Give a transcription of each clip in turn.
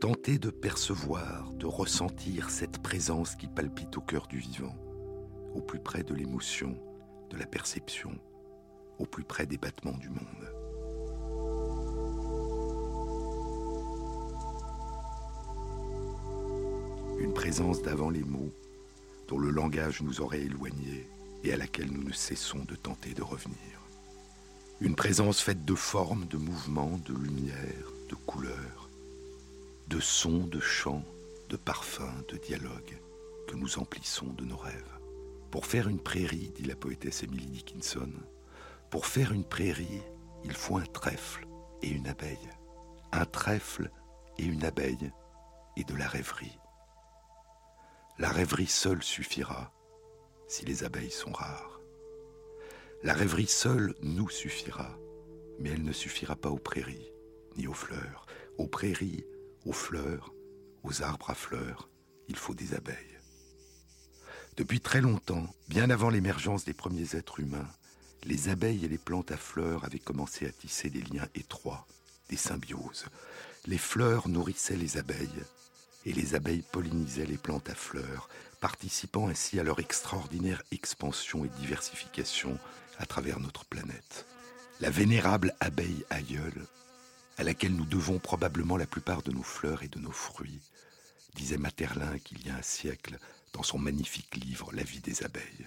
Tenter de percevoir, de ressentir cette présence qui palpite au cœur du vivant, au plus près de l'émotion, de la perception, au plus près des battements du monde. Une présence d'avant les mots, dont le langage nous aurait éloignés et à laquelle nous ne cessons de tenter de revenir. Une présence faite de formes, de mouvements, de lumière, de couleurs, de sons, de chants, de parfums, de dialogues que nous emplissons de nos rêves. Pour faire une prairie, dit la poétesse Emily Dickinson, pour faire une prairie, il faut un trèfle et une abeille. Un trèfle et une abeille et de la rêverie. La rêverie seule suffira si les abeilles sont rares. La rêverie seule nous suffira, mais elle ne suffira pas aux prairies, ni aux fleurs. Aux prairies, aux fleurs, aux arbres à fleurs, il faut des abeilles. Depuis très longtemps, bien avant l'émergence des premiers êtres humains, les abeilles et les plantes à fleurs avaient commencé à tisser des liens étroits, des symbioses. Les fleurs nourrissaient les abeilles, et les abeilles pollinisaient les plantes à fleurs, participant ainsi à leur extraordinaire expansion et diversification à travers notre planète. La vénérable abeille aïeule, à laquelle nous devons probablement la plupart de nos fleurs et de nos fruits, disait Materlin qu'il y a un siècle dans son magnifique livre La vie des abeilles.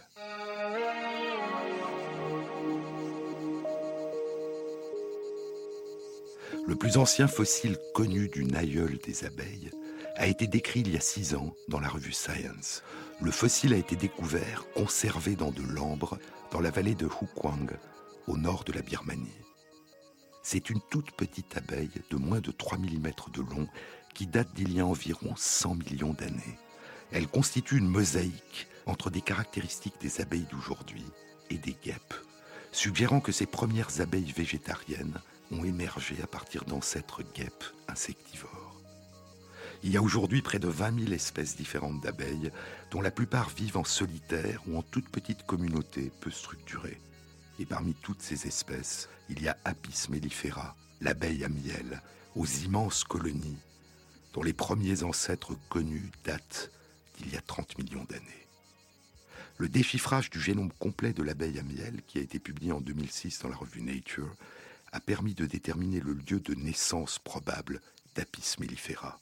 Le plus ancien fossile connu d'une aïeule des abeilles a été décrit il y a six ans dans la revue Science. Le fossile a été découvert, conservé dans de l'ambre, dans la vallée de Hukwang, au nord de la Birmanie. C'est une toute petite abeille de moins de 3 mm de long qui date d'il y a environ 100 millions d'années. Elle constitue une mosaïque entre des caractéristiques des abeilles d'aujourd'hui et des guêpes, suggérant que ces premières abeilles végétariennes ont émergé à partir d'ancêtres guêpes insectivores. Il y a aujourd'hui près de 20 000 espèces différentes d'abeilles, dont la plupart vivent en solitaire ou en toute petite communauté peu structurée. Et parmi toutes ces espèces, il y a Apis mellifera, l'abeille à miel, aux immenses colonies, dont les premiers ancêtres connus datent d'il y a 30 millions d'années. Le déchiffrage du génome complet de l'abeille à miel, qui a été publié en 2006 dans la revue Nature, a permis de déterminer le lieu de naissance probable d'Apis mellifera.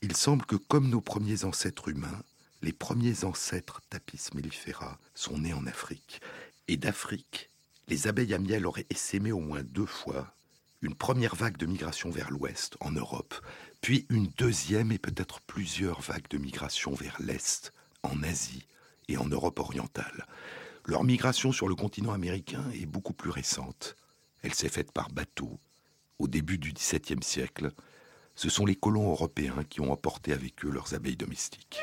Il semble que comme nos premiers ancêtres humains, les premiers ancêtres d'Apis mellifera sont nés en Afrique. Et d'Afrique, les abeilles à miel auraient essaimé au moins deux fois, une première vague de migration vers l'ouest, en Europe, puis une deuxième et peut-être plusieurs vagues de migration vers l'est, en Asie et en Europe orientale. Leur migration sur le continent américain est beaucoup plus récente. Elle s'est faite par bateau, au début du XVIIe siècle, ce sont les colons européens qui ont emporté avec eux leurs abeilles domestiques.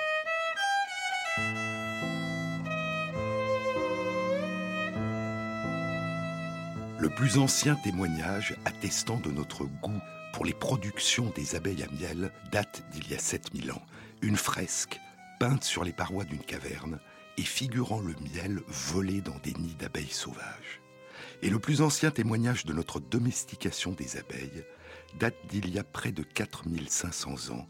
Le plus ancien témoignage attestant de notre goût pour les productions des abeilles à miel date d'il y a 7000 ans. Une fresque peinte sur les parois d'une caverne et figurant le miel volé dans des nids d'abeilles sauvages. Et le plus ancien témoignage de notre domestication des abeilles date d'il y a près de 4500 ans,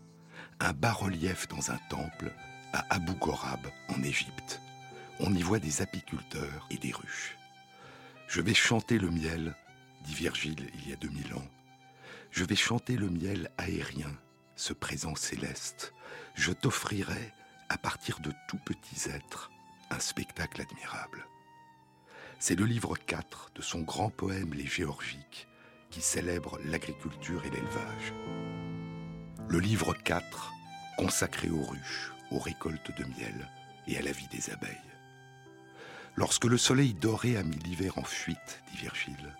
un bas-relief dans un temple à Abu Ghorab en Égypte. On y voit des apiculteurs et des ruches. Je vais chanter le miel, dit Virgile il y a 2000 ans. Je vais chanter le miel aérien, ce présent céleste. Je t'offrirai, à partir de tout petits êtres, un spectacle admirable. C'est le livre 4 de son grand poème Les Géorgiques, qui célèbre l'agriculture et l'élevage. Le livre 4, consacré aux ruches, aux récoltes de miel et à la vie des abeilles. Lorsque le soleil doré a mis l'hiver en fuite, dit Virgile,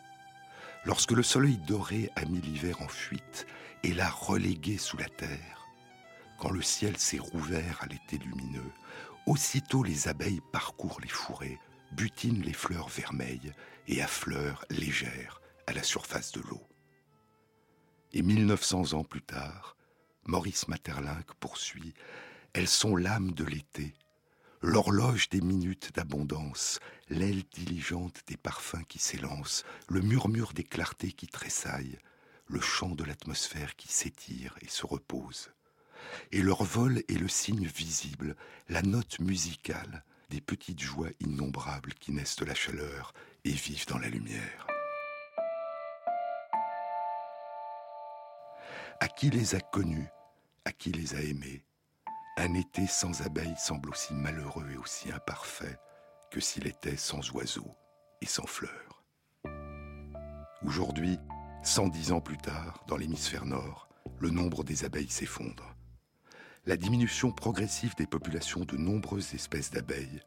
lorsque le soleil doré a mis l'hiver en fuite et l'a relégué sous la terre, quand le ciel s'est rouvert à l'été lumineux, aussitôt les abeilles parcourent les fourrés, butinent les fleurs vermeilles et affleurent légères à la surface de l'eau. Et 1900 ans plus tard, Maurice Maeterlinck poursuit Elles sont l'âme de l'été, l'horloge des minutes d'abondance, l'aile diligente des parfums qui s'élancent, le murmure des clartés qui tressaillent, le chant de l'atmosphère qui s'étire et se repose. Et leur vol est le signe visible, la note musicale des petites joies innombrables qui naissent de la chaleur et vivent dans la lumière. À qui les a connus, à qui les a aimés, un été sans abeilles semble aussi malheureux et aussi imparfait que s'il était sans oiseaux et sans fleurs. Aujourd'hui, 110 ans plus tard, dans l'hémisphère nord, le nombre des abeilles s'effondre. La diminution progressive des populations de nombreuses espèces d'abeilles,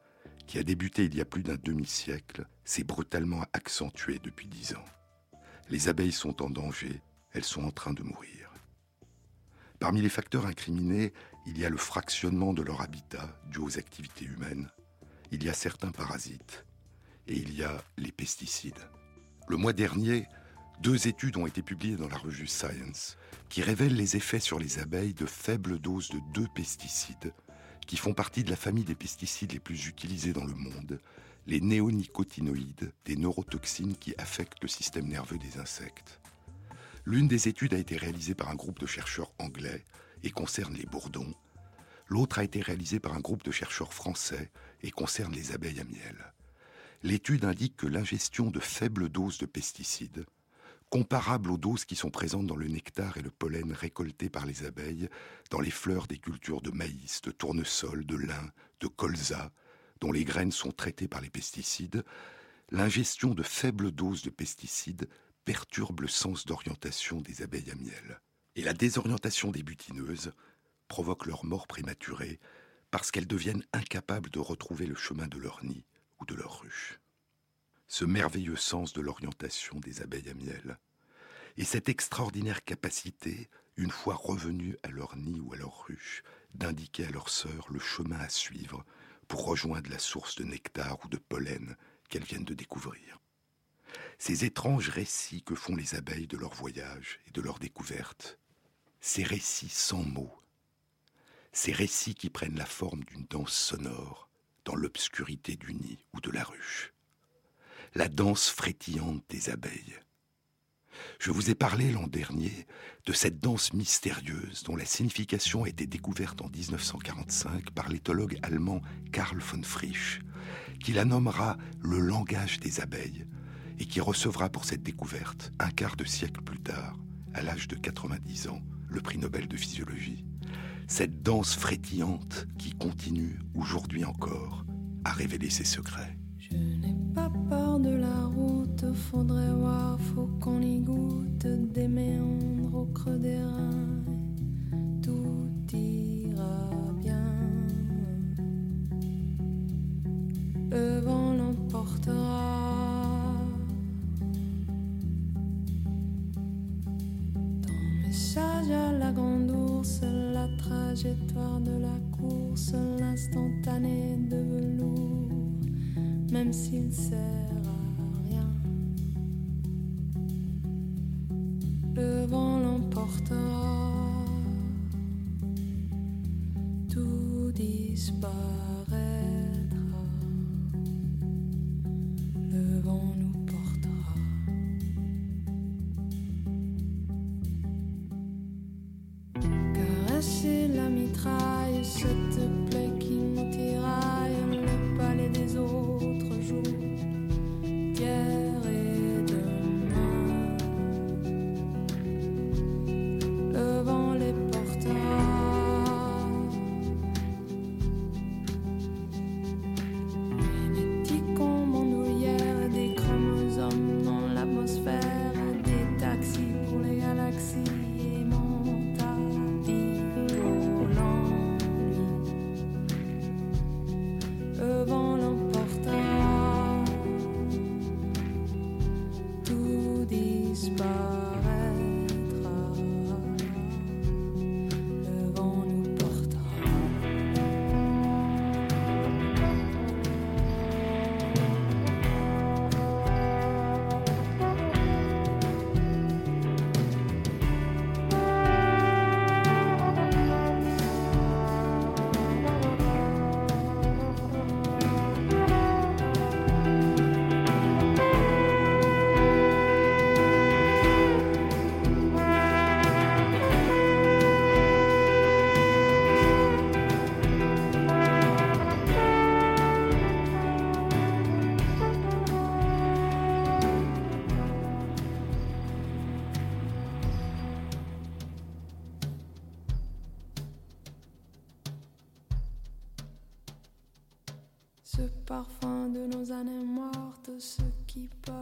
qui a débuté il y a plus d'un demi-siècle, s'est brutalement accentuée depuis dix ans. Les abeilles sont en danger, elles sont en train de mourir. Parmi les facteurs incriminés, il y a le fractionnement de leur habitat dû aux activités humaines, il y a certains parasites, et il y a les pesticides. Le mois dernier, deux études ont été publiées dans la revue Science qui révèlent les effets sur les abeilles de faibles doses de deux pesticides qui font partie de la famille des pesticides les plus utilisés dans le monde, les néonicotinoïdes, des neurotoxines qui affectent le système nerveux des insectes. L'une des études a été réalisée par un groupe de chercheurs anglais et concerne les bourdons. L'autre a été réalisée par un groupe de chercheurs français et concerne les abeilles à miel. L'étude indique que l'ingestion de faibles doses de pesticides comparables aux doses qui sont présentes dans le nectar et le pollen récoltés par les abeilles dans les fleurs des cultures de maïs, de tournesol, de lin, de colza, dont les graines sont traitées par les pesticides, l'ingestion de faibles doses de pesticides perturbe le sens d'orientation des abeilles à miel. Et la désorientation des butineuses provoque leur mort prématurée parce qu'elles deviennent incapables de retrouver le chemin de leur nid ou de leur ruche ce merveilleux sens de l'orientation des abeilles à miel, et cette extraordinaire capacité, une fois revenues à leur nid ou à leur ruche, d'indiquer à leurs sœurs le chemin à suivre pour rejoindre la source de nectar ou de pollen qu'elles viennent de découvrir. Ces étranges récits que font les abeilles de leur voyage et de leur découverte, ces récits sans mots, ces récits qui prennent la forme d'une danse sonore dans l'obscurité du nid ou de la ruche la danse frétillante des abeilles. Je vous ai parlé l'an dernier de cette danse mystérieuse dont la signification a été découverte en 1945 par l'éthologue allemand Karl von Frisch, qui la nommera le langage des abeilles et qui recevra pour cette découverte, un quart de siècle plus tard, à l'âge de 90 ans, le prix Nobel de physiologie. Cette danse frétillante qui continue aujourd'hui encore à révéler ses secrets. De la course, l'instantané de velours même s'il sert à rien. Le vent l'emportera,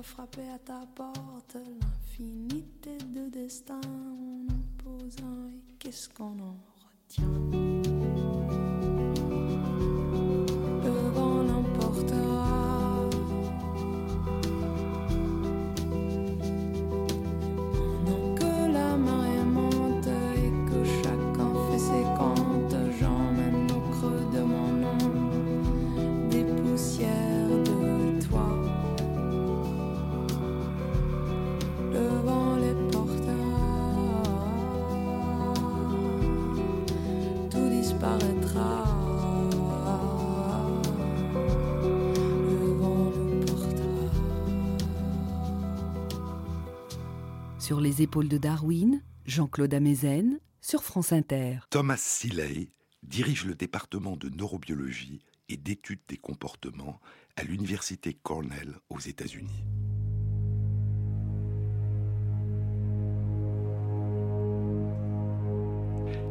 frapper à ta porte, l'infinité de destins en opposant, et qu'est-ce qu'on en retient? Sur les épaules de Darwin, Jean-Claude Amezen, sur France Inter. Thomas Seeley dirige le département de neurobiologie et d'études des comportements à l'université Cornell aux États-Unis.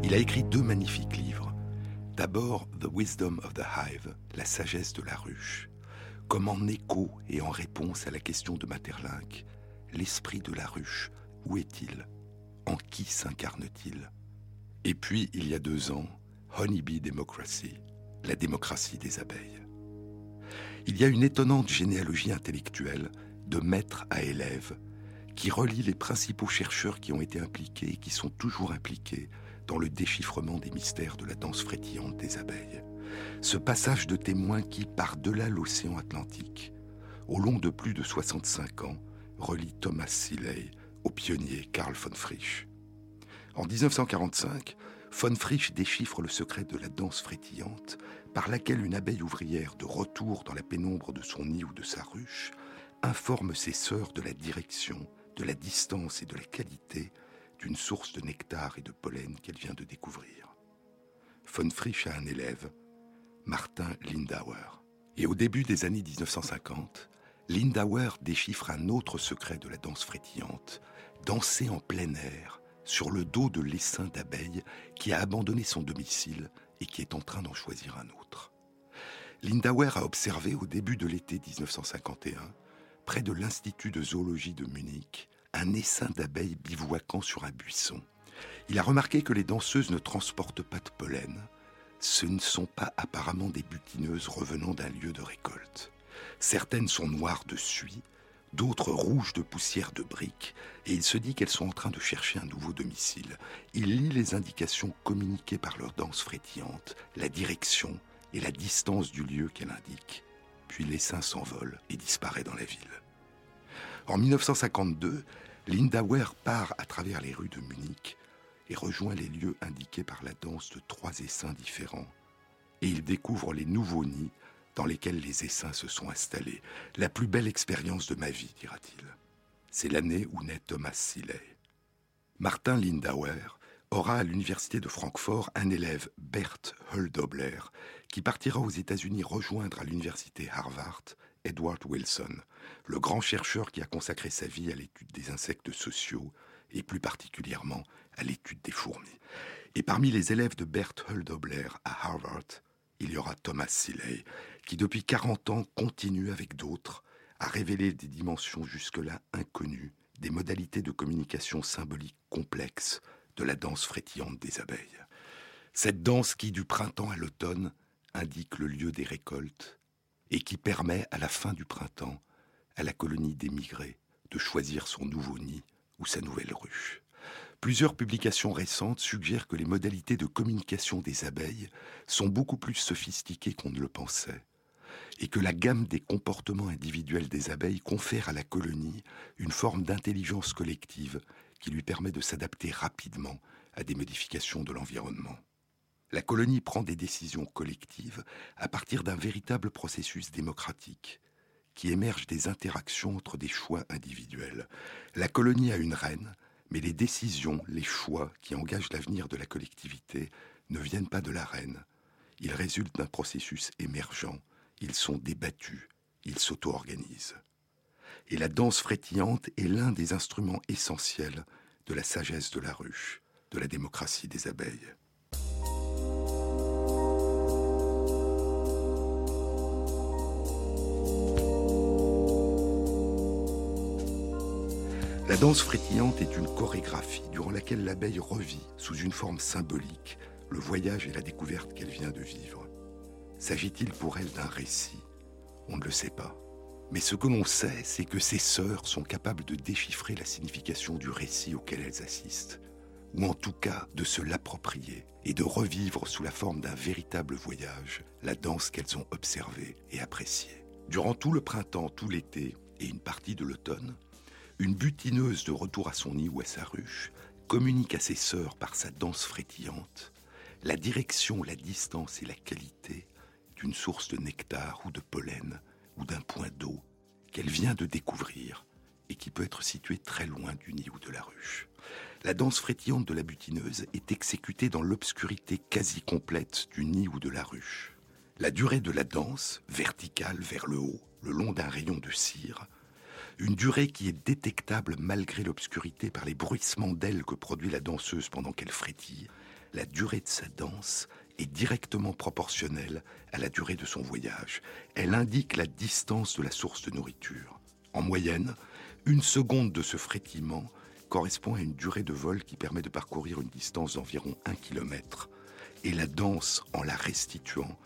Il a écrit deux magnifiques livres. D'abord The Wisdom of the Hive, la sagesse de la ruche, comme en écho et en réponse à la question de Materlinck, l'esprit de la ruche où est-il? En qui s'incarne-t-il? Et puis, il y a deux ans, Honeybee Democracy, la démocratie des abeilles. Il y a une étonnante généalogie intellectuelle, de maître à élève, qui relie les principaux chercheurs qui ont été impliqués et qui sont toujours impliqués dans le déchiffrement des mystères de la danse frétillante des abeilles. Ce passage de témoins qui, par-delà l'océan Atlantique, au long de plus de 65 ans, relie Thomas Seeley au pionnier Karl von Frisch. En 1945, von Frisch déchiffre le secret de la danse frétillante par laquelle une abeille ouvrière de retour dans la pénombre de son nid ou de sa ruche informe ses sœurs de la direction, de la distance et de la qualité d'une source de nectar et de pollen qu'elle vient de découvrir. Von Frisch a un élève, Martin Lindauer. Et au début des années 1950, Lindauer déchiffre un autre secret de la danse frétillante, danser en plein air, sur le dos de l'essaim d'abeilles qui a abandonné son domicile et qui est en train d'en choisir un autre. Lindauer a observé au début de l'été 1951, près de l'Institut de zoologie de Munich, un essaim d'abeilles bivouaquant sur un buisson. Il a remarqué que les danseuses ne transportent pas de pollen. Ce ne sont pas apparemment des butineuses revenant d'un lieu de récolte. Certaines sont noires de suie, d'autres rouges de poussière de briques, et il se dit qu'elles sont en train de chercher un nouveau domicile. Il lit les indications communiquées par leur danse frétillante, la direction et la distance du lieu qu'elle indique. Puis l'essaim s'envole et disparaît dans la ville. En 1952, Lindauer part à travers les rues de Munich et rejoint les lieux indiqués par la danse de trois essaims différents. Et il découvre les nouveaux nids dans lesquels les essaims se sont installés. La plus belle expérience de ma vie, dira-t-il. C'est l'année où naît Thomas Seeley. Martin Lindauer aura à l'université de Francfort un élève, Bert Huldobler, qui partira aux États-Unis rejoindre à l'université Harvard Edward Wilson, le grand chercheur qui a consacré sa vie à l'étude des insectes sociaux et plus particulièrement à l'étude des fourmis. Et parmi les élèves de Bert Huldobler à Harvard, il y aura Thomas Seeley, qui depuis 40 ans continue avec d'autres à révéler des dimensions jusque-là inconnues, des modalités de communication symbolique complexes de la danse frétillante des abeilles. Cette danse qui, du printemps à l'automne, indique le lieu des récoltes et qui permet, à la fin du printemps, à la colonie d'émigrés de choisir son nouveau nid ou sa nouvelle ruche. Plusieurs publications récentes suggèrent que les modalités de communication des abeilles sont beaucoup plus sophistiquées qu'on ne le pensait, et que la gamme des comportements individuels des abeilles confère à la colonie une forme d'intelligence collective qui lui permet de s'adapter rapidement à des modifications de l'environnement. La colonie prend des décisions collectives à partir d'un véritable processus démocratique qui émerge des interactions entre des choix individuels. La colonie a une reine, mais les décisions, les choix qui engagent l'avenir de la collectivité ne viennent pas de la reine. Ils résultent d'un processus émergent. Ils sont débattus, ils s'auto-organisent. Et la danse frétillante est l'un des instruments essentiels de la sagesse de la ruche, de la démocratie des abeilles. La danse frétillante est une chorégraphie durant laquelle l'abeille revit, sous une forme symbolique, le voyage et la découverte qu'elle vient de vivre. S'agit-il pour elle d'un récit? On ne le sait pas. Mais ce que l'on sait, c'est que ses sœurs sont capables de déchiffrer la signification du récit auquel elles assistent, ou en tout cas de se l'approprier et de revivre sous la forme d'un véritable voyage la danse qu'elles ont observée et appréciée. Durant tout le printemps, tout l'été et une partie de l'automne, une butineuse de retour à son nid ou à sa ruche communique à ses sœurs par sa danse frétillante la direction, la distance et la qualité d'une source de nectar ou de pollen ou d'un point d'eau qu'elle vient de découvrir et qui peut être situé très loin du nid ou de la ruche. La danse frétillante de la butineuse est exécutée dans l'obscurité quasi complète du nid ou de la ruche. La durée de la danse, verticale vers le haut, le long d'un rayon de cire, une durée qui est détectable malgré l'obscurité par les bruissements d'ailes que produit la danseuse pendant qu'elle frétille, la durée de sa danse est directement proportionnelle à la durée de son voyage. Elle indique la distance de la source de nourriture. En moyenne, une seconde de ce frétillement correspond à une durée de vol qui permet de parcourir une distance d'environ un kilomètre. Et la danse, en la restituant,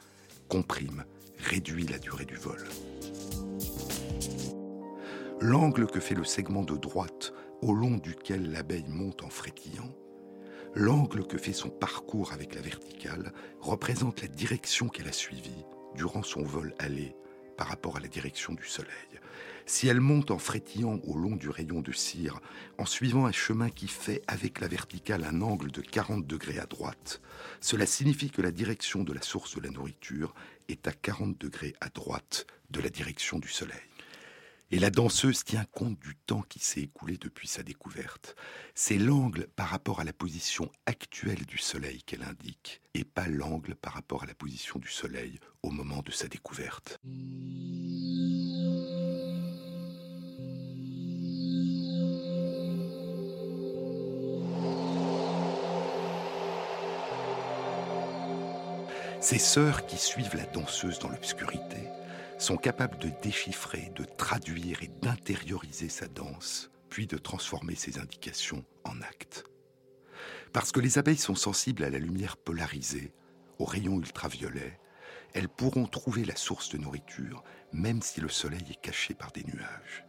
comprime, réduit la durée du vol. L'angle que fait le segment de droite au long duquel l'abeille monte en frétillant L'angle que fait son parcours avec la verticale représente la direction qu'elle a suivie durant son vol aller par rapport à la direction du soleil. Si elle monte en frétillant au long du rayon de cire, en suivant un chemin qui fait avec la verticale un angle de 40 degrés à droite, cela signifie que la direction de la source de la nourriture est à 40 degrés à droite de la direction du soleil. Et la danseuse tient compte du temps qui s'est écoulé depuis sa découverte. C'est l'angle par rapport à la position actuelle du Soleil qu'elle indique, et pas l'angle par rapport à la position du Soleil au moment de sa découverte. Ces sœurs qui suivent la danseuse dans l'obscurité sont capables de déchiffrer, de traduire et d'intérioriser sa danse, puis de transformer ses indications en actes. Parce que les abeilles sont sensibles à la lumière polarisée, aux rayons ultraviolets, elles pourront trouver la source de nourriture même si le soleil est caché par des nuages.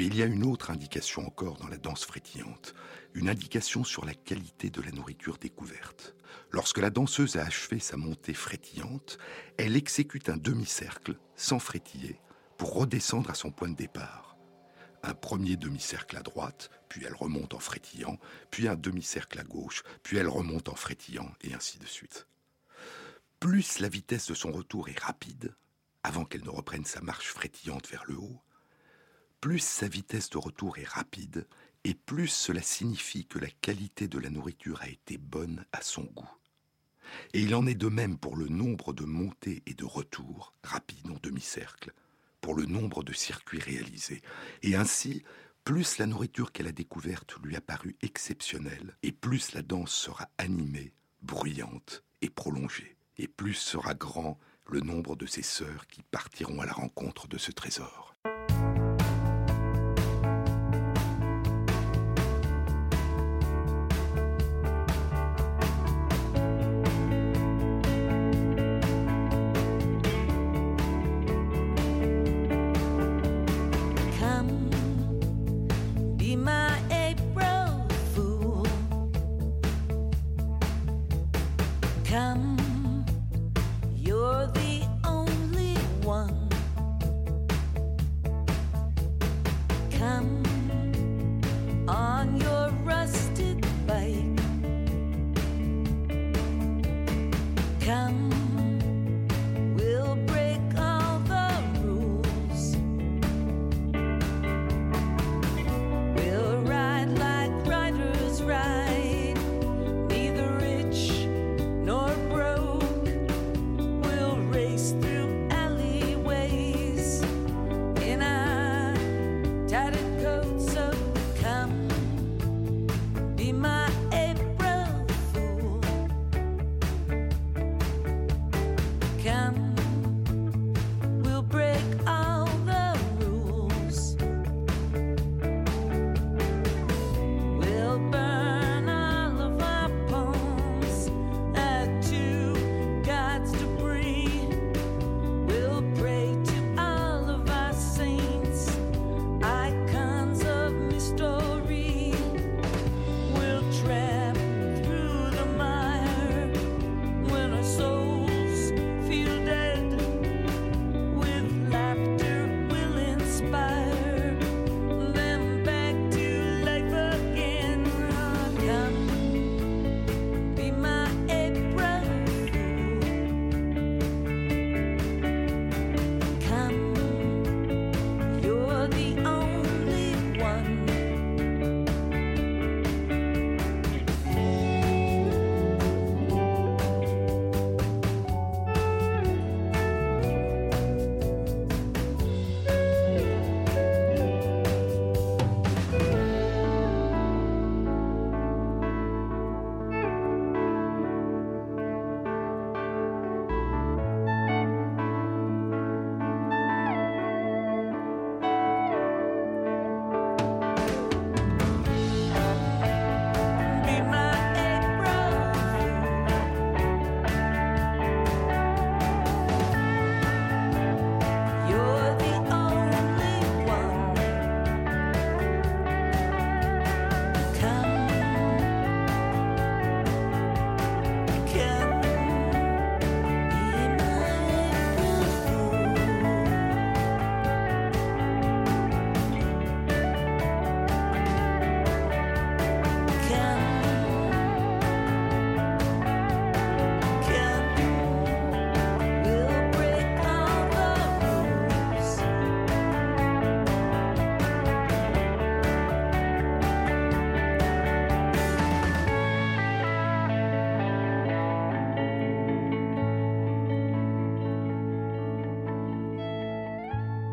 Mais il y a une autre indication encore dans la danse frétillante, une indication sur la qualité de la nourriture découverte. Lorsque la danseuse a achevé sa montée frétillante, elle exécute un demi-cercle, sans frétiller, pour redescendre à son point de départ. Un premier demi-cercle à droite, puis elle remonte en frétillant, puis un demi-cercle à gauche, puis elle remonte en frétillant, et ainsi de suite. Plus la vitesse de son retour est rapide, avant qu'elle ne reprenne sa marche frétillante vers le haut, plus sa vitesse de retour est rapide, et plus cela signifie que la qualité de la nourriture a été bonne à son goût. Et il en est de même pour le nombre de montées et de retours rapides en demi-cercle, pour le nombre de circuits réalisés. Et ainsi, plus la nourriture qu'elle a découverte lui a paru exceptionnelle, et plus la danse sera animée, bruyante et prolongée, et plus sera grand le nombre de ses sœurs qui partiront à la rencontre de ce trésor.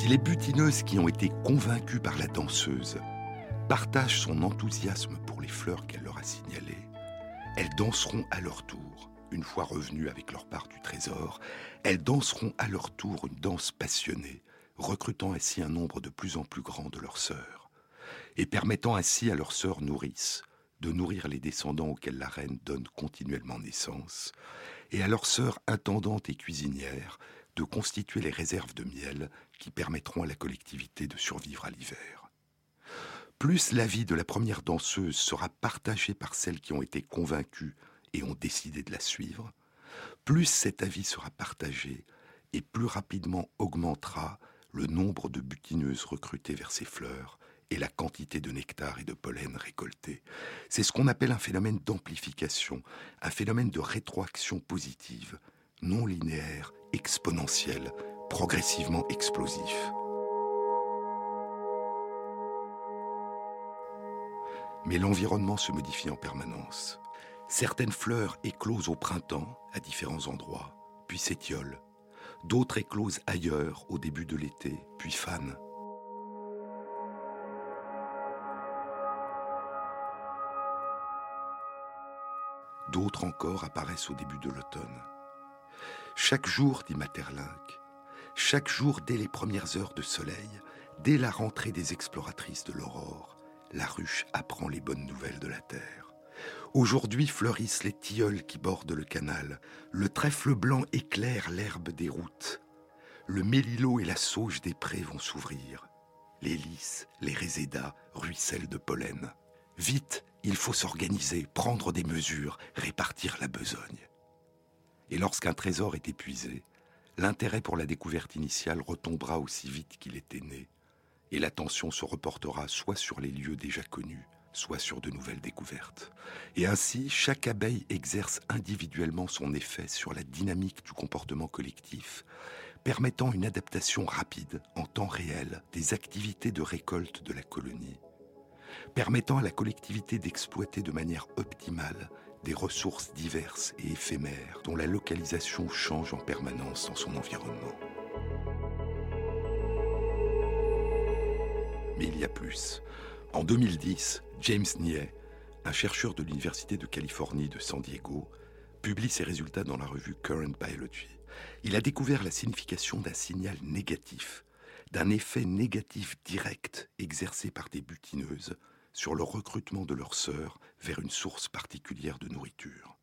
Les butineuses qui ont été convaincues par la danseuse partagent son enthousiasme pour les fleurs qu'elle leur a signalées, elles danseront à leur tour, une fois revenues avec leur part du trésor, elles danseront à leur tour une danse passionnée, recrutant ainsi un nombre de plus en plus grand de leurs sœurs, et permettant ainsi à leurs sœurs nourrices de nourrir les descendants auxquels la reine donne continuellement naissance, et à leurs sœurs intendantes et cuisinières de constituer les réserves de miel qui permettront à la collectivité de survivre à l'hiver. Plus la vie de la première danseuse sera partagée par celles qui ont été convaincues et ont décidé de la suivre, plus cet avis sera partagé et plus rapidement augmentera le nombre de butineuses recrutées vers ces fleurs et la quantité de nectar et de pollen récoltés. C'est ce qu'on appelle un phénomène d'amplification, un phénomène de rétroaction positive, non linéaire, exponentiel, progressivement explosif. Mais l'environnement se modifie en permanence. Certaines fleurs éclosent au printemps à différents endroits, puis s'étiolent. D'autres éclosent ailleurs au début de l'été, puis fanent. D'autres encore apparaissent au début de l'automne. Chaque jour, dit Materlinck, chaque jour dès les premières heures de soleil, dès la rentrée des exploratrices de l'aurore, la ruche apprend les bonnes nouvelles de la terre. Aujourd'hui fleurissent les tilleuls qui bordent le canal, le trèfle blanc éclaire l'herbe des routes, le mélilo et la sauge des prés vont s'ouvrir, les lys, les résédas ruissellent de pollen. Vite, il faut s'organiser, prendre des mesures, répartir la besogne. Et lorsqu'un trésor est épuisé, l'intérêt pour la découverte initiale retombera aussi vite qu'il était né, et l'attention se reportera soit sur les lieux déjà connus, soit sur de nouvelles découvertes. Et ainsi, chaque abeille exerce individuellement son effet sur la dynamique du comportement collectif, permettant une adaptation rapide, en temps réel, des activités de récolte de la colonie, permettant à la collectivité d'exploiter de manière optimale des ressources diverses et éphémères dont la localisation change en permanence dans son environnement. Mais il y a plus. En 2010, James Nier, un chercheur de l'Université de Californie de San Diego, publie ses résultats dans la revue Current Biology. Il a découvert la signification d'un signal négatif, d'un effet négatif direct exercé par des butineuses sur le recrutement de leurs sœurs vers une source particulière de nourriture.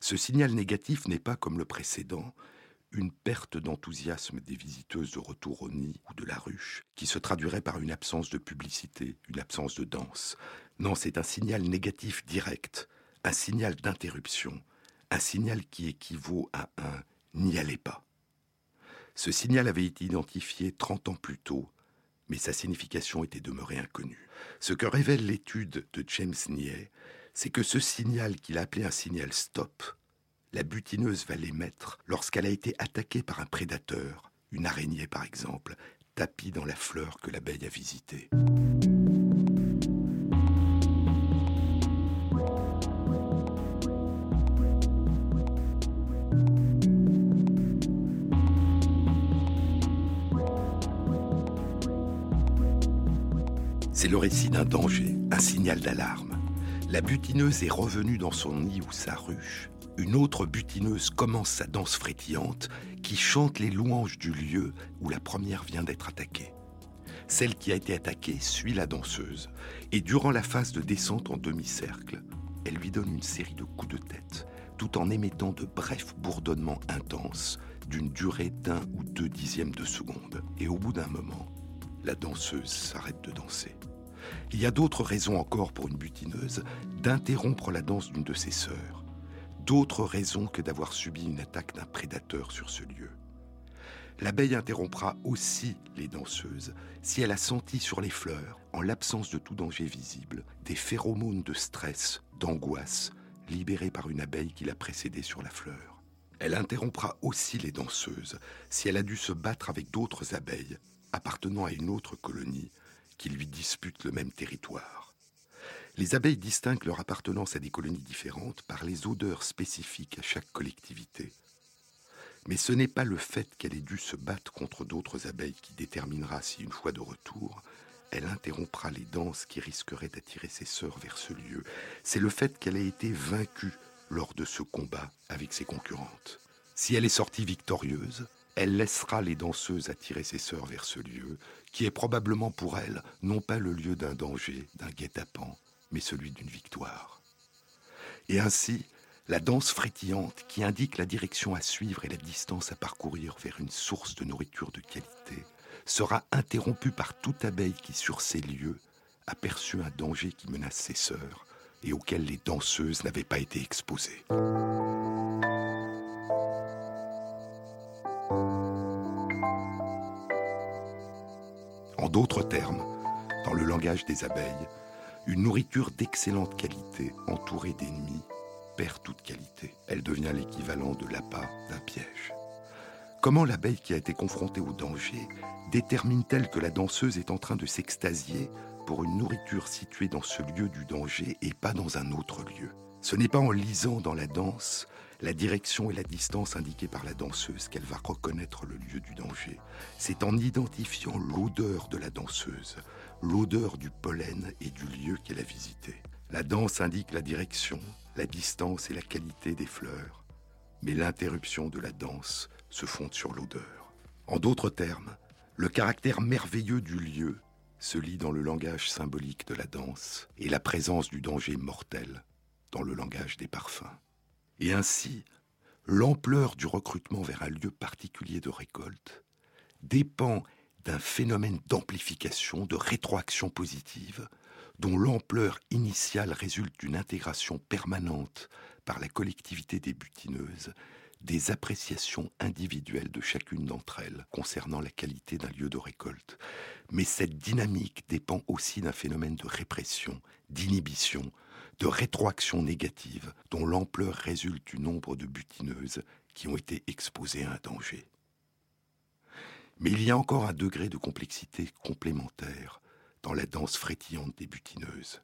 Ce signal négatif n'est pas, comme le précédent, une perte d'enthousiasme des visiteuses de retour au nid ou de la ruche, qui se traduirait par une absence de publicité, une absence de danse. Non, c'est un signal négatif direct, un signal d'interruption, un signal qui équivaut à un n'y allez pas. Ce signal avait été identifié 30 ans plus tôt mais sa signification était demeurée inconnue. Ce que révèle l'étude de James Nier, c'est que ce signal qu'il a appelé un signal stop, la butineuse va l'émettre lorsqu'elle a été attaquée par un prédateur, une araignée par exemple, tapie dans la fleur que l'abeille a visitée. Le récit d'un danger, un signal d'alarme. La butineuse est revenue dans son nid ou sa ruche. Une autre butineuse commence sa danse frétillante qui chante les louanges du lieu où la première vient d'être attaquée. Celle qui a été attaquée suit la danseuse et durant la phase de descente en demi-cercle, elle lui donne une série de coups de tête tout en émettant de brefs bourdonnements intenses d'une durée d'un ou deux dixièmes de seconde. Et au bout d'un moment, la danseuse s'arrête de danser. Il y a d'autres raisons encore pour une butineuse d'interrompre la danse d'une de ses sœurs. D'autres raisons que d'avoir subi une attaque d'un prédateur sur ce lieu. L'abeille interrompra aussi les danseuses si elle a senti sur les fleurs, en l'absence de tout danger visible, des phéromones de stress, d'angoisse, libérés par une abeille qui l'a précédée sur la fleur. Elle interrompra aussi les danseuses si elle a dû se battre avec d'autres abeilles appartenant à une autre colonie qui lui disputent le même territoire. Les abeilles distinguent leur appartenance à des colonies différentes par les odeurs spécifiques à chaque collectivité. Mais ce n'est pas le fait qu'elle ait dû se battre contre d'autres abeilles qui déterminera si, une fois de retour, elle interrompra les danses qui risqueraient d'attirer ses sœurs vers ce lieu. C'est le fait qu'elle ait été vaincue lors de ce combat avec ses concurrentes. Si elle est sortie victorieuse, elle laissera les danseuses attirer ses sœurs vers ce lieu, qui est probablement pour elle non pas le lieu d'un danger, d'un guet-apens, mais celui d'une victoire. Et ainsi, la danse frétillante qui indique la direction à suivre et la distance à parcourir vers une source de nourriture de qualité sera interrompue par toute abeille qui, sur ces lieux, aperçut un danger qui menace ses sœurs et auquel les danseuses n'avaient pas été exposées. En d'autres termes, dans le langage des abeilles, une nourriture d'excellente qualité, entourée d'ennemis, perd toute qualité. Elle devient l'équivalent de l'appât d'un piège. Comment l'abeille qui a été confrontée au danger détermine-t-elle que la danseuse est en train de s'extasier pour une nourriture située dans ce lieu du danger et pas dans un autre lieu? Ce n'est pas en lisant dans la danse la direction et la distance indiquées par la danseuse qu'elle va reconnaître le lieu du danger. C'est en identifiant l'odeur de la danseuse, l'odeur du pollen et du lieu qu'elle a visité. La danse indique la direction, la distance et la qualité des fleurs, mais l'interruption de la danse se fonde sur l'odeur. En d'autres termes, le caractère merveilleux du lieu se lit dans le langage symbolique de la danse et la présence du danger mortel dans le langage des parfums. Et ainsi, l'ampleur du recrutement vers un lieu particulier de récolte dépend d'un phénomène d'amplification, de rétroaction positive, dont l'ampleur initiale résulte d'une intégration permanente par la collectivité des butineuses des appréciations individuelles de chacune d'entre elles concernant la qualité d'un lieu de récolte. Mais cette dynamique dépend aussi d'un phénomène de répression, d'inhibition, de rétroaction négative dont l'ampleur résulte du nombre de butineuses qui ont été exposées à un danger. Mais il y a encore un degré de complexité complémentaire dans la danse frétillante des butineuses.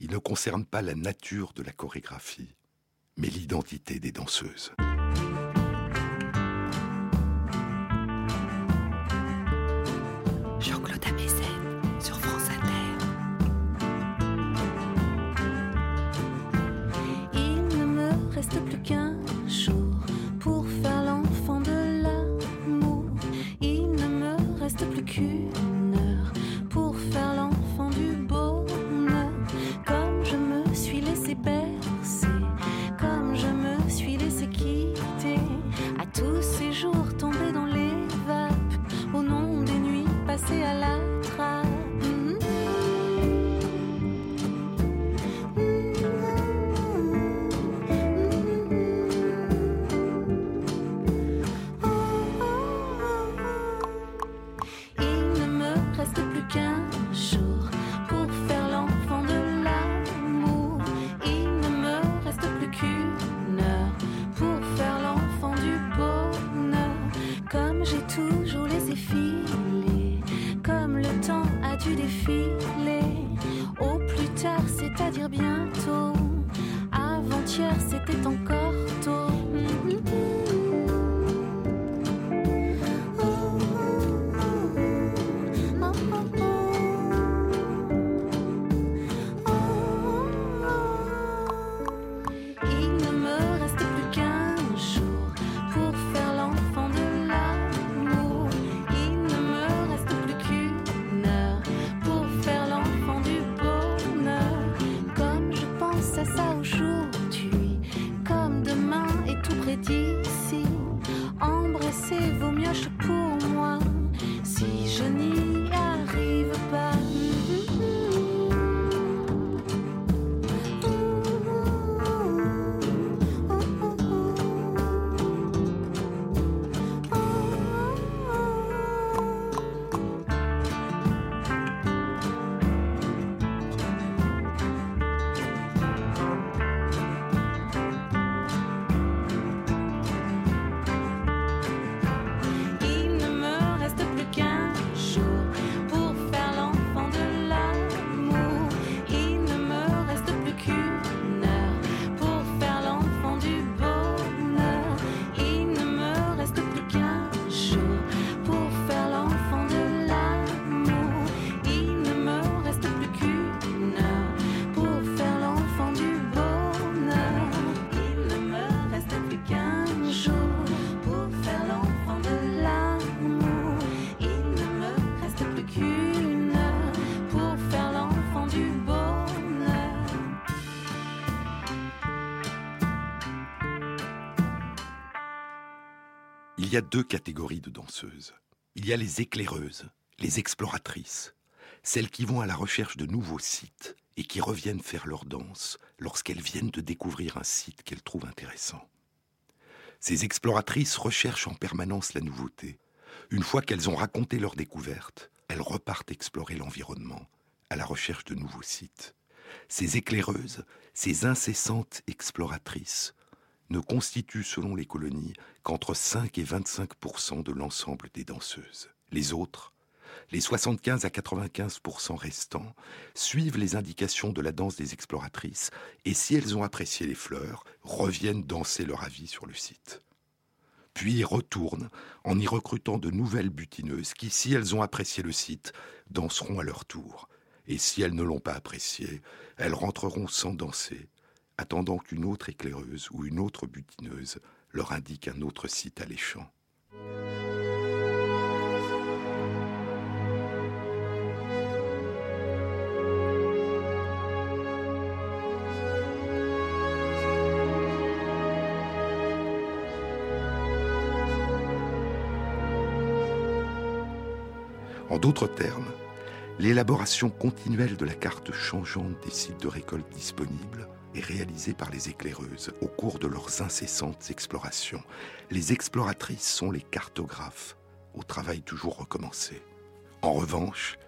Il ne concerne pas la nature de la chorégraphie, mais l'identité des danseuses. Y a deux catégories de danseuses. Il y a les éclaireuses, les exploratrices, celles qui vont à la recherche de nouveaux sites et qui reviennent faire leur danse lorsqu'elles viennent de découvrir un site qu'elles trouvent intéressant. Ces exploratrices recherchent en permanence la nouveauté. Une fois qu'elles ont raconté leur découverte, elles repartent explorer l'environnement à la recherche de nouveaux sites. Ces éclaireuses, ces incessantes exploratrices, ne constituent, selon les colonies, qu'entre 5 et 25% de l'ensemble des danseuses. Les autres, les 75 à 95% restants, suivent les indications de la danse des exploratrices et, si elles ont apprécié les fleurs, reviennent danser leur avis sur le site. Puis retournent en y recrutant de nouvelles butineuses qui, si elles ont apprécié le site, danseront à leur tour. Et si elles ne l'ont pas apprécié, elles rentreront sans danser, attendant qu'une autre éclaireuse ou une autre butineuse leur indique un autre site alléchant. En d'autres termes, l'élaboration continuelle de la carte changeante des sites de récolte disponibles est réalisée par les éclaireuses au cours de leurs incessantes explorations. Les exploratrices sont les cartographes, au travail toujours recommencé. En revanche,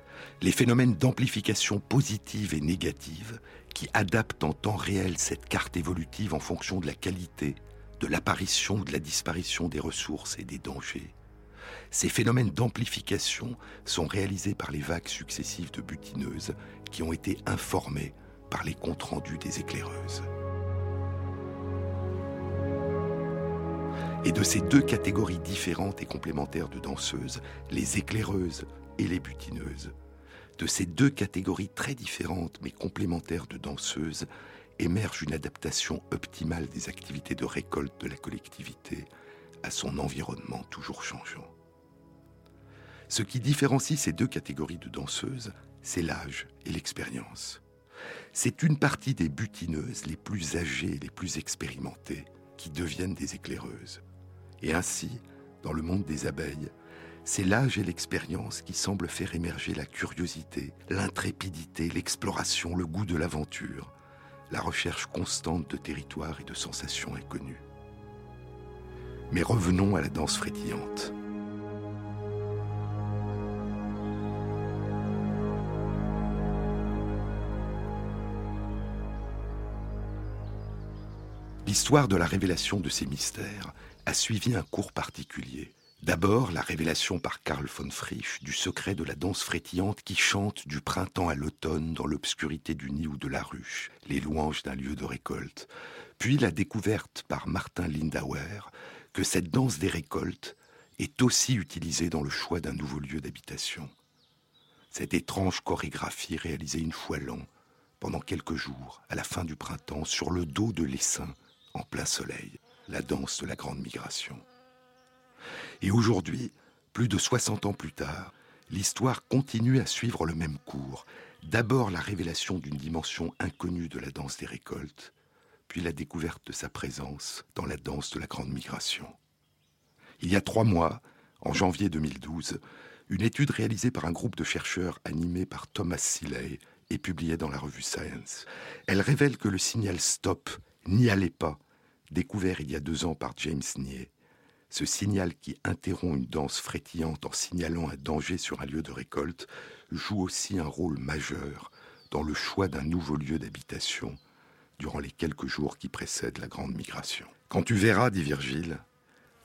les phénomènes d'amplification positive et négative qui adaptent en temps réel cette carte évolutive en fonction de la qualité, de l'apparition ou de la disparition des ressources et des dangers, ces phénomènes d'amplification sont réalisés par les vagues successives de butineuses qui ont été informées par les comptes rendus des éclaireuses. Et de ces deux catégories différentes et complémentaires de danseuses, les éclaireuses et les butineuses, de ces deux catégories très différentes mais complémentaires de danseuses, émerge une adaptation optimale des activités de récolte de la collectivité à son environnement toujours changeant. Ce qui différencie ces deux catégories de danseuses, c'est l'âge et l'expérience. C'est une partie des butineuses les plus âgées, les plus expérimentées, qui deviennent des éclaireuses. Et ainsi, dans le monde des abeilles, c'est l'âge et l'expérience qui semblent faire émerger la curiosité, l'intrépidité, l'exploration, le goût de l'aventure, la recherche constante de territoires et de sensations inconnues. Mais revenons à la danse frétillante. L'histoire de la révélation de ces mystères a suivi un cours particulier. D'abord, la révélation par Karl von Frisch du secret de la danse frétillante qui chante du printemps à l'automne dans l'obscurité du nid ou de la ruche, les louanges d'un lieu de récolte. Puis la découverte par Martin Lindauer que cette danse des récoltes est aussi utilisée dans le choix d'un nouveau lieu d'habitation. Cette étrange chorégraphie réalisée une fois l'an, pendant quelques jours, à la fin du printemps, sur le dos de l'essaim, en plein soleil, la danse de la grande migration. Et aujourd'hui, plus de 60 ans plus tard, l'histoire continue à suivre le même cours. D'abord la révélation d'une dimension inconnue de la danse des récoltes, puis la découverte de sa présence dans la danse de la grande migration. Il y a trois mois, en janvier 2012, une étude réalisée par un groupe de chercheurs animé par Thomas Seeley est publiée dans la revue Science. Elle révèle que le signal stop n'y allait pas découvert il y a deux ans par James Nier, ce signal qui interrompt une danse frétillante en signalant un danger sur un lieu de récolte joue aussi un rôle majeur dans le choix d'un nouveau lieu d'habitation durant les quelques jours qui précèdent la grande migration. Quand tu verras, dit Virgile,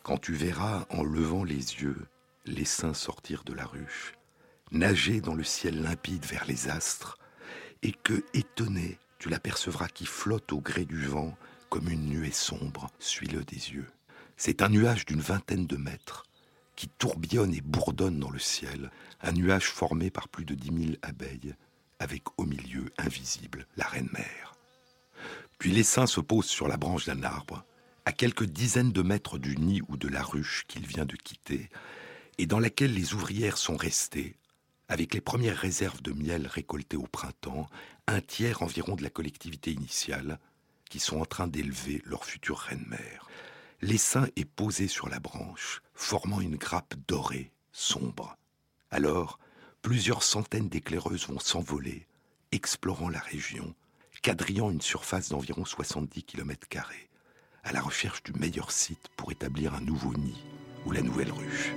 quand tu verras en levant les yeux les saints sortir de la ruche, nager dans le ciel limpide vers les astres, et que, étonné, tu l'apercevras qui flotte au gré du vent comme une nuée sombre, suis-le des yeux. C'est un nuage d'une vingtaine de mètres qui tourbillonne et bourdonne dans le ciel, un nuage formé par plus de dix mille abeilles, avec au milieu, invisible, la reine mère. Puis l'essaim se pose sur la branche d'un arbre, à quelques dizaines de mètres du nid ou de la ruche qu'il vient de quitter, et dans laquelle les ouvrières sont restées, avec les premières réserves de miel récoltées au printemps, un tiers environ de la collectivité initiale, qui sont en train d'élever leur future reine-mère. l'essaim est posé sur la branche, formant une grappe dorée, sombre. Alors, plusieurs centaines d'éclaireuses vont s'envoler, explorant la région, quadrillant une surface d'environ 70 km, à la recherche du meilleur site pour établir un nouveau nid ou la nouvelle ruche.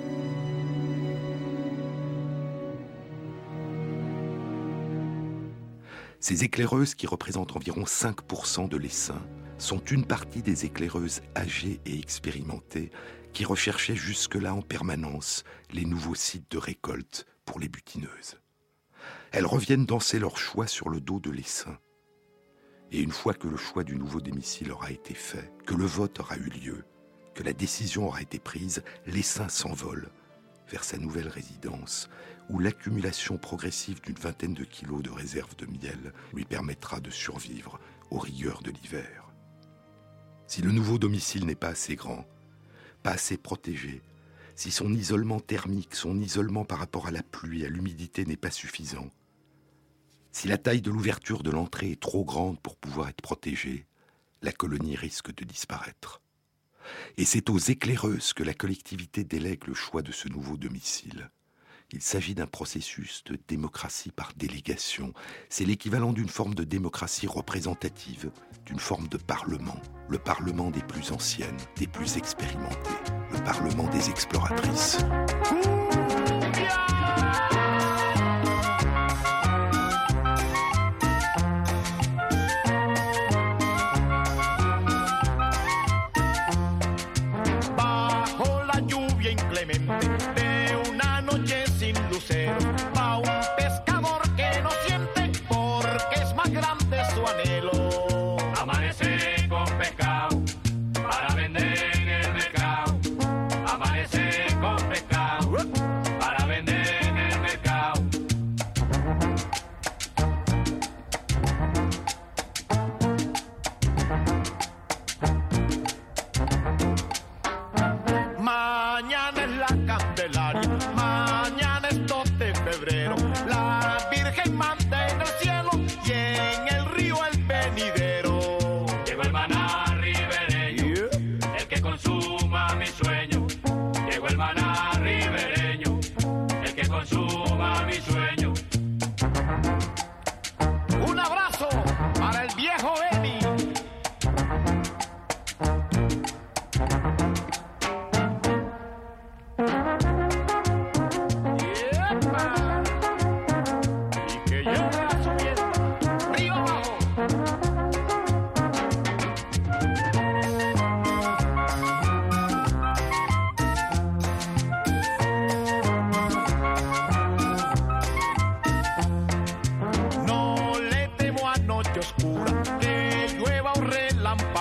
Ces éclaireuses, qui représentent environ 5% de l'essaim, sont une partie des éclaireuses âgées et expérimentées qui recherchaient jusque-là en permanence les nouveaux sites de récolte pour les butineuses. Elles reviennent danser leur choix sur le dos de l'essaim. Et une fois que le choix du nouveau domicile aura été fait, que le vote aura eu lieu, que la décision aura été prise, l'essaim s'envole vers sa nouvelle résidence, où l'accumulation progressive d'une vingtaine de kilos de réserve de miel lui permettra de survivre aux rigueurs de l'hiver. Si le nouveau domicile n'est pas assez grand, pas assez protégé, si son isolement thermique, son isolement par rapport à la pluie, à l'humidité n'est pas suffisant, si la taille de l'ouverture de l'entrée est trop grande pour pouvoir être protégée, la colonie risque de disparaître. Et c'est aux éclaireuses que la collectivité délègue le choix de ce nouveau domicile. Il s'agit d'un processus de démocratie par délégation. C'est l'équivalent d'une forme de démocratie représentative, d'une forme de parlement, le parlement des plus anciennes, des plus expérimentées, le parlement des exploratrices.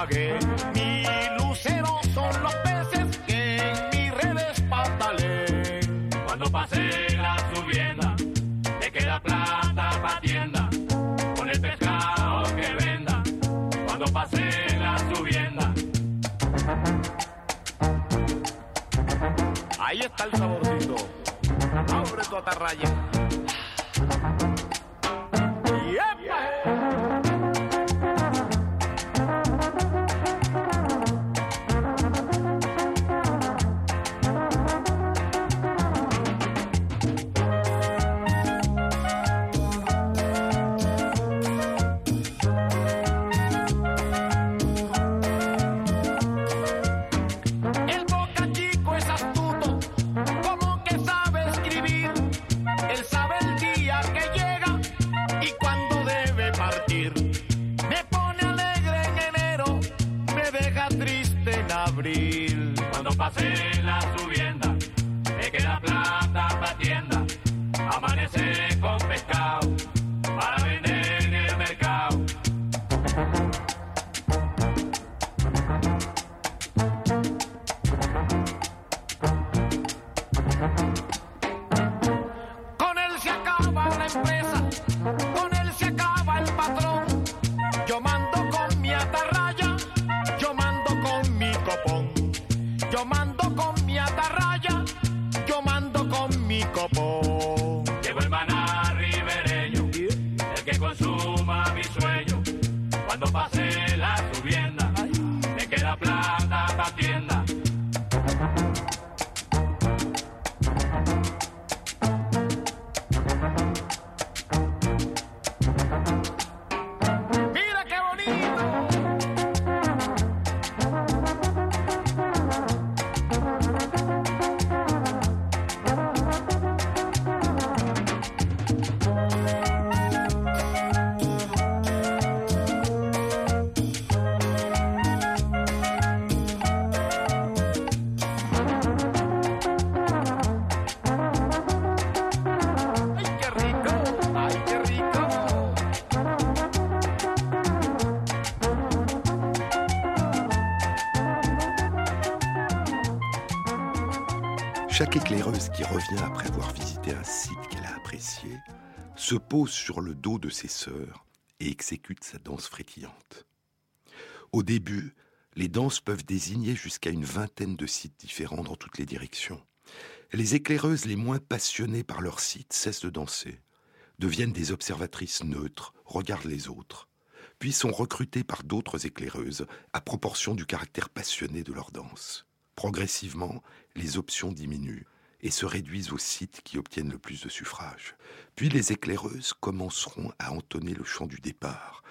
pague. Se pose sur le dos de ses sœurs et exécute sa danse frétillante. Au début, les danses peuvent désigner jusqu'à une vingtaine de sites différents dans toutes les directions. Les éclaireuses les moins passionnées par leur site cessent de danser, deviennent des observatrices neutres, regardent les autres, puis sont recrutées par d'autres éclaireuses à proportion du caractère passionné de leur danse. Progressivement, les options diminuent et se réduisent aux sites qui obtiennent le plus de suffrages. Puis les éclaireuses commenceront à entonner le chant du départ,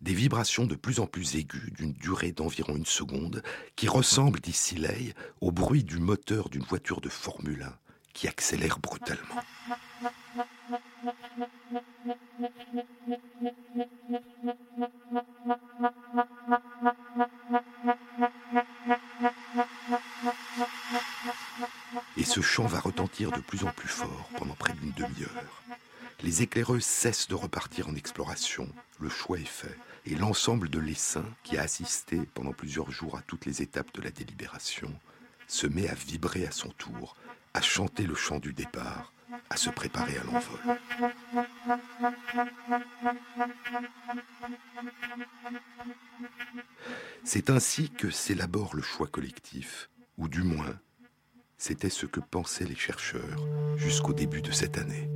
des vibrations de plus en plus aiguës d'une durée d'environ une seconde qui ressemblent, dit Siley, au bruit du moteur d'une voiture de Formule 1 qui accélère brutalement. Ce chant va retentir de plus en plus fort pendant près d'une demi-heure. Les éclaireuses cessent de repartir en exploration, le choix est fait, et l'ensemble de l'essaim, qui a assisté pendant plusieurs jours à toutes les étapes de la délibération, se met à vibrer à son tour, à chanter le chant du départ, à se préparer à l'envol. C'est ainsi que s'élabore le choix collectif, ou du moins, c'était ce que pensaient les chercheurs jusqu'au début de cette année.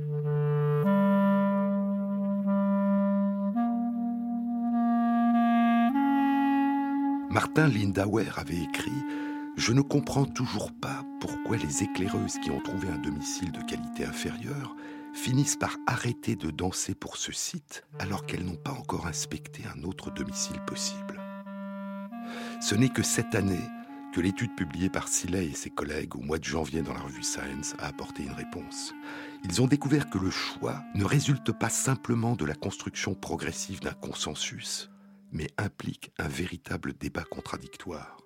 Martin Lindauer avait écrit Je ne comprends toujours pas pourquoi les éclaireuses qui ont trouvé un domicile de qualité inférieure finissent par arrêter de danser pour ce site alors qu'elles n'ont pas encore inspecté un autre domicile possible. Ce n'est que cette année que l'étude publiée par Siley et ses collègues au mois de janvier dans la revue Science a apporté une réponse. Ils ont découvert que le choix ne résulte pas simplement de la construction progressive d'un consensus, mais implique un véritable débat contradictoire.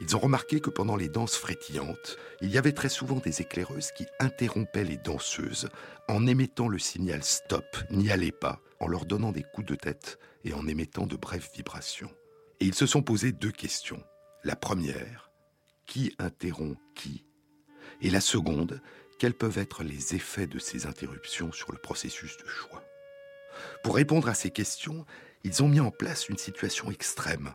Ils ont remarqué que pendant les danses frétillantes, il y avait très souvent des éclaireuses qui interrompaient les danseuses en émettant le signal stop, n'y allez pas, en leur donnant des coups de tête et en émettant de brèves vibrations. Et ils se sont posé deux questions. La première, qui interrompt qui? Et la seconde, quels peuvent être les effets de ces interruptions sur le processus de choix? Pour répondre à ces questions, ils ont mis en place une situation extrême.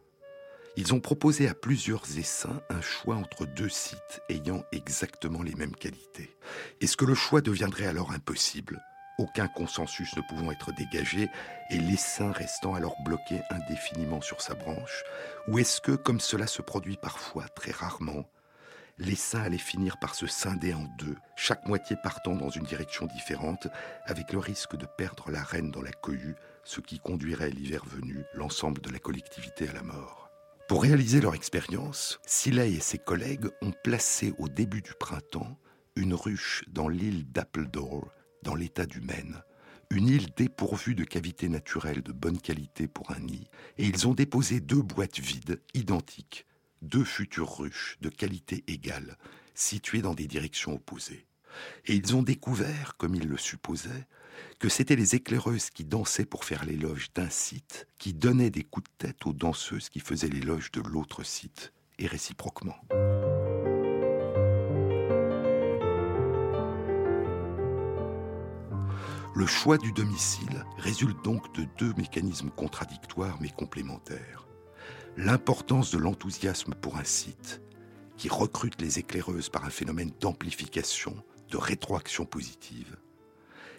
Ils ont proposé à plusieurs essaims un choix entre deux sites ayant exactement les mêmes qualités. Est-ce que le choix deviendrait alors impossible? Aucun consensus ne pouvant être dégagé et l'essaim restant alors bloqué indéfiniment sur sa branche Ou est-ce que, comme cela se produit parfois, très rarement, l'essaim allait finir par se scinder en deux, chaque moitié partant dans une direction différente, avec le risque de perdre la reine dans la cohue ce qui conduirait l'hiver venu l'ensemble de la collectivité à la mort. Pour réaliser leur expérience, Siley et ses collègues ont placé au début du printemps une ruche dans l'île d'Appledore, dans l'état du Maine, une île dépourvue de cavités naturelles de bonne qualité pour un nid, et ils ont déposé deux boîtes vides, identiques, deux futures ruches de qualité égale, situées dans des directions opposées. Et ils ont découvert, comme ils le supposaient, que c'étaient les éclaireuses qui dansaient pour faire l'éloge d'un site, qui donnaient des coups de tête aux danseuses qui faisaient l'éloge de l'autre site, et réciproquement. Le choix du domicile résulte donc de deux mécanismes contradictoires mais complémentaires. L'importance de l'enthousiasme pour un site, qui recrute les éclaireuses par un phénomène d'amplification, de rétroaction positive,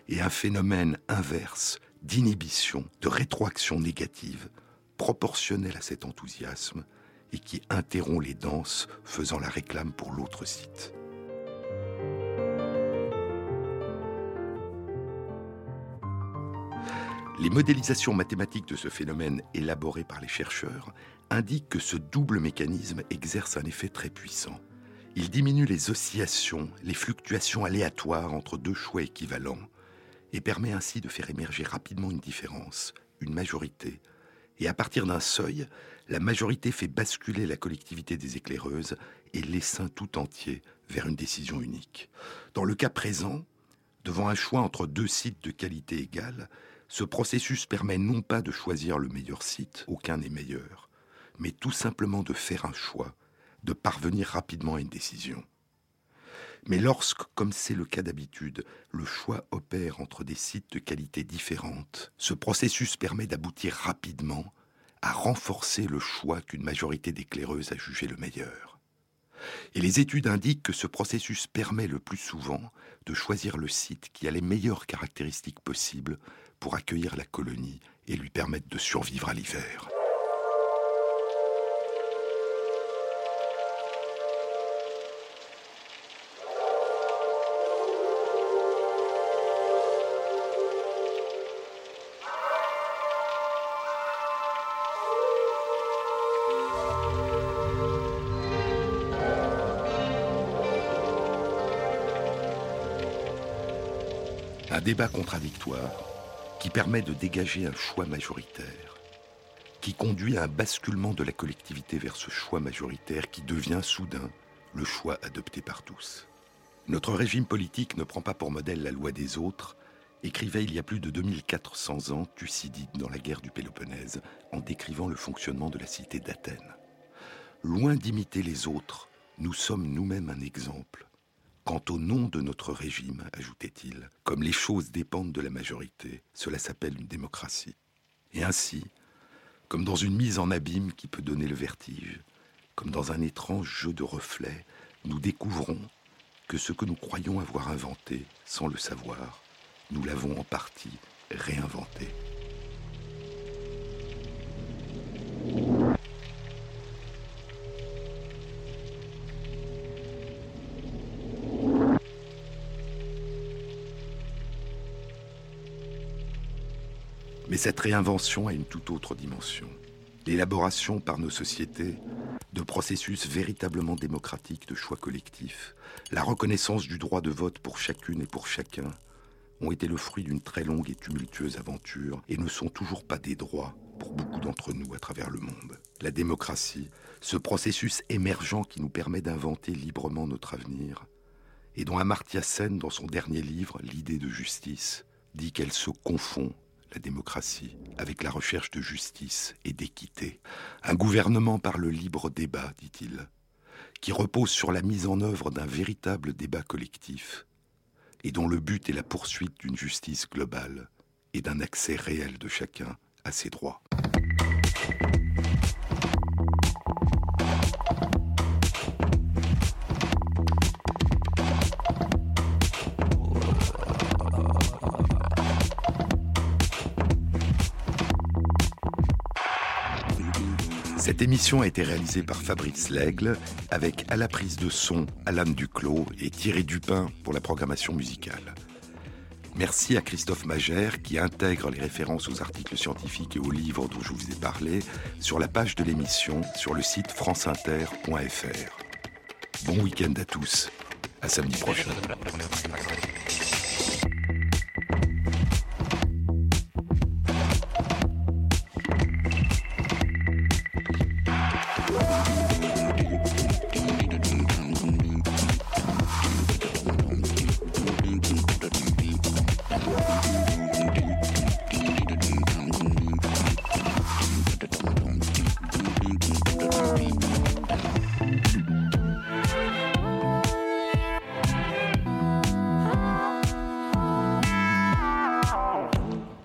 et un phénomène inverse d'inhibition, de rétroaction négative, proportionnel à cet enthousiasme et qui interrompt les danses faisant la réclame pour l'autre site. Les modélisations mathématiques de ce phénomène élaborées par les chercheurs indiquent que ce double mécanisme exerce un effet très puissant. Il diminue les oscillations, les fluctuations aléatoires entre deux choix équivalents, et permet ainsi de faire émerger rapidement une différence, une majorité. Et à partir d'un seuil, la majorité fait basculer la collectivité des éclaireuses et l'essaim tout entier vers une décision unique. Dans le cas présent, devant un choix entre deux sites de qualité égale, ce processus permet non pas de choisir le meilleur site, aucun n'est meilleur, mais tout simplement de faire un choix, de parvenir rapidement à une décision. Mais lorsque, comme c'est le cas d'habitude, le choix opère entre des sites de qualité différentes, ce processus permet d'aboutir rapidement à renforcer le choix qu'une majorité d'éclaireuses a jugé le meilleur. Et les études indiquent que ce processus permet le plus souvent de choisir le site qui a les meilleures caractéristiques possibles pour accueillir la colonie et lui permettre de survivre à l'hiver. Un débat contradictoire qui permet de dégager un choix majoritaire, qui conduit à un basculement de la collectivité vers ce choix majoritaire qui devient soudain le choix adopté par tous. Notre régime politique ne prend pas pour modèle la loi des autres, écrivait il y a plus de 2400 ans Thucydide dans la guerre du Péloponnèse en décrivant le fonctionnement de la cité d'Athènes. Loin d'imiter les autres, nous sommes nous-mêmes un exemple Quant au nom de notre régime, ajoutait-il, comme les choses dépendent de la majorité, cela s'appelle une démocratie. Et ainsi, comme dans une mise en abîme qui peut donner le vertige, comme dans un étrange jeu de reflets, nous découvrons que ce que nous croyons avoir inventé, sans le savoir, nous l'avons en partie réinventé. Cette réinvention a une toute autre dimension. L'élaboration par nos sociétés de processus véritablement démocratiques de choix collectifs, la reconnaissance du droit de vote pour chacune et pour chacun, ont été le fruit d'une très longue et tumultueuse aventure et ne sont toujours pas des droits pour beaucoup d'entre nous à travers le monde. La démocratie, ce processus émergent qui nous permet d'inventer librement notre avenir, et dont Amartya Sen, dans son dernier livre, L'idée de justice, dit qu'elle se confond la démocratie, avec la recherche de justice et d'équité. Un gouvernement par le libre débat, dit-il, qui repose sur la mise en œuvre d'un véritable débat collectif, et dont le but est la poursuite d'une justice globale et d'un accès réel de chacun à ses droits. Cette émission a été réalisée par Fabrice Lègle, avec à la prise de son Alan Duclos et Thierry Dupin pour la programmation musicale. Merci à Christophe Magère qui intègre les références aux articles scientifiques et aux livres dont je vous ai parlé sur la page de l'émission sur le site franceinter.fr. Bon week-end à tous. À samedi prochain.